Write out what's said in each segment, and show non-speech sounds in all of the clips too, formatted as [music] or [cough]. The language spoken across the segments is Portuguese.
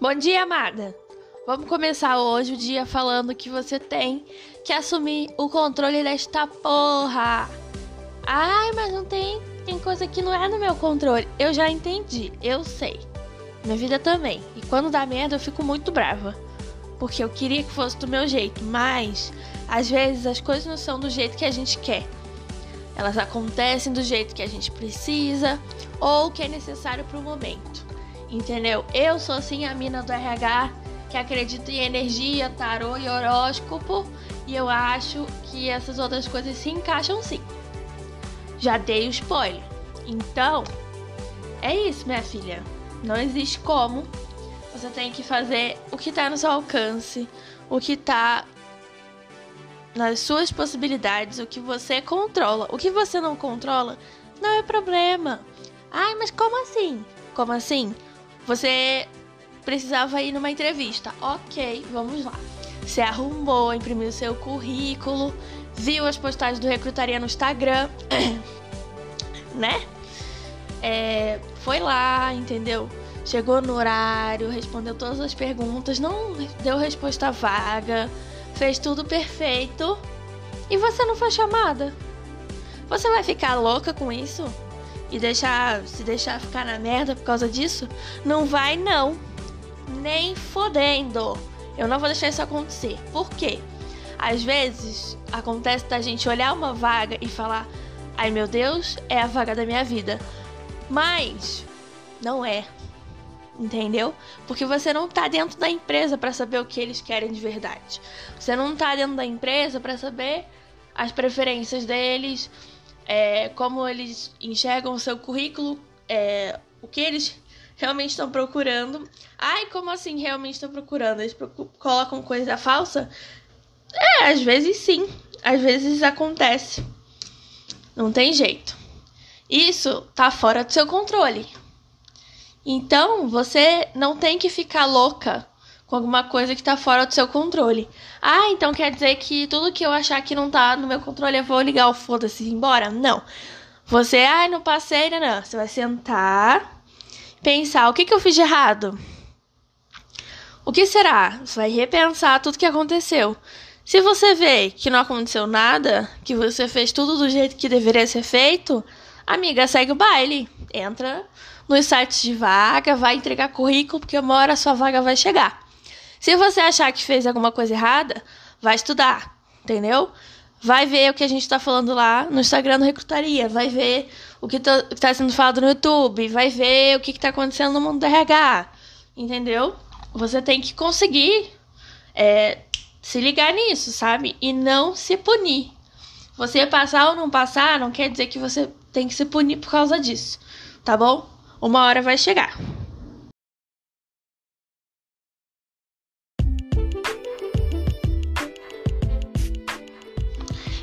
Bom dia, amada. Vamos começar hoje o dia falando que você tem que assumir o controle desta porra. Ai, mas não tem, tem coisa que não é no meu controle. Eu já entendi, eu sei. Minha vida também. E quando dá merda, eu fico muito brava. Porque eu queria que fosse do meu jeito, mas às vezes as coisas não são do jeito que a gente quer. Elas acontecem do jeito que a gente precisa ou que é necessário para o momento. Entendeu? Eu sou assim a mina do RH que acredita em energia, tarô e horóscopo, e eu acho que essas outras coisas se encaixam sim. Já dei o spoiler. Então, é isso, minha filha. Não existe como. Você tem que fazer o que tá no seu alcance, o que tá nas suas possibilidades, o que você controla. O que você não controla não é problema. Ai, mas como assim? Como assim? Você precisava ir numa entrevista. Ok, vamos lá. Você arrumou, imprimiu seu currículo, viu as postagens do Recrutaria no Instagram, [coughs] né? É, foi lá, entendeu? Chegou no horário, respondeu todas as perguntas, não deu resposta vaga, fez tudo perfeito e você não foi chamada. Você vai ficar louca com isso? E deixar se deixar ficar na merda por causa disso? Não vai não. Nem fodendo. Eu não vou deixar isso acontecer. Por quê? Às vezes acontece da gente olhar uma vaga e falar: "Ai meu Deus, é a vaga da minha vida". Mas não é entendeu? Porque você não tá dentro da empresa para saber o que eles querem de verdade. Você não tá dentro da empresa para saber as preferências deles, é, como eles enxergam o seu currículo, é, o que eles realmente estão procurando. Ai, como assim realmente estão procurando? Eles colocam coisa falsa? É, às vezes sim, às vezes acontece. Não tem jeito. Isso tá fora do seu controle. Então, você não tem que ficar louca com alguma coisa que tá fora do seu controle. Ah, então quer dizer que tudo que eu achar que não tá no meu controle eu vou ligar o foda-se e ir embora? Não. Você, ai, não passei, não, não. Você vai sentar, pensar, o que que eu fiz de errado? O que será? Você vai repensar tudo que aconteceu. Se você vê que não aconteceu nada, que você fez tudo do jeito que deveria ser feito, amiga, segue o baile. Entra nos sites de vaga, vai entregar currículo, porque uma hora a sua vaga vai chegar. Se você achar que fez alguma coisa errada, vai estudar, entendeu? Vai ver o que a gente está falando lá no Instagram do Recrutaria, vai ver o que está sendo falado no YouTube, vai ver o que está acontecendo no mundo do RH, entendeu? Você tem que conseguir é, se ligar nisso, sabe? E não se punir. Você passar ou não passar não quer dizer que você tem que se punir por causa disso, tá bom? Uma hora vai chegar.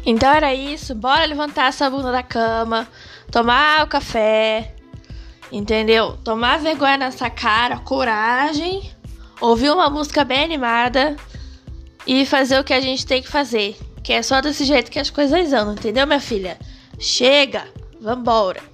Então era isso, bora levantar essa bunda da cama, tomar o café, entendeu? Tomar vergonha nessa cara, coragem, ouvir uma música bem animada e fazer o que a gente tem que fazer. Que é só desse jeito que as coisas andam, entendeu, minha filha? Chega, vambora.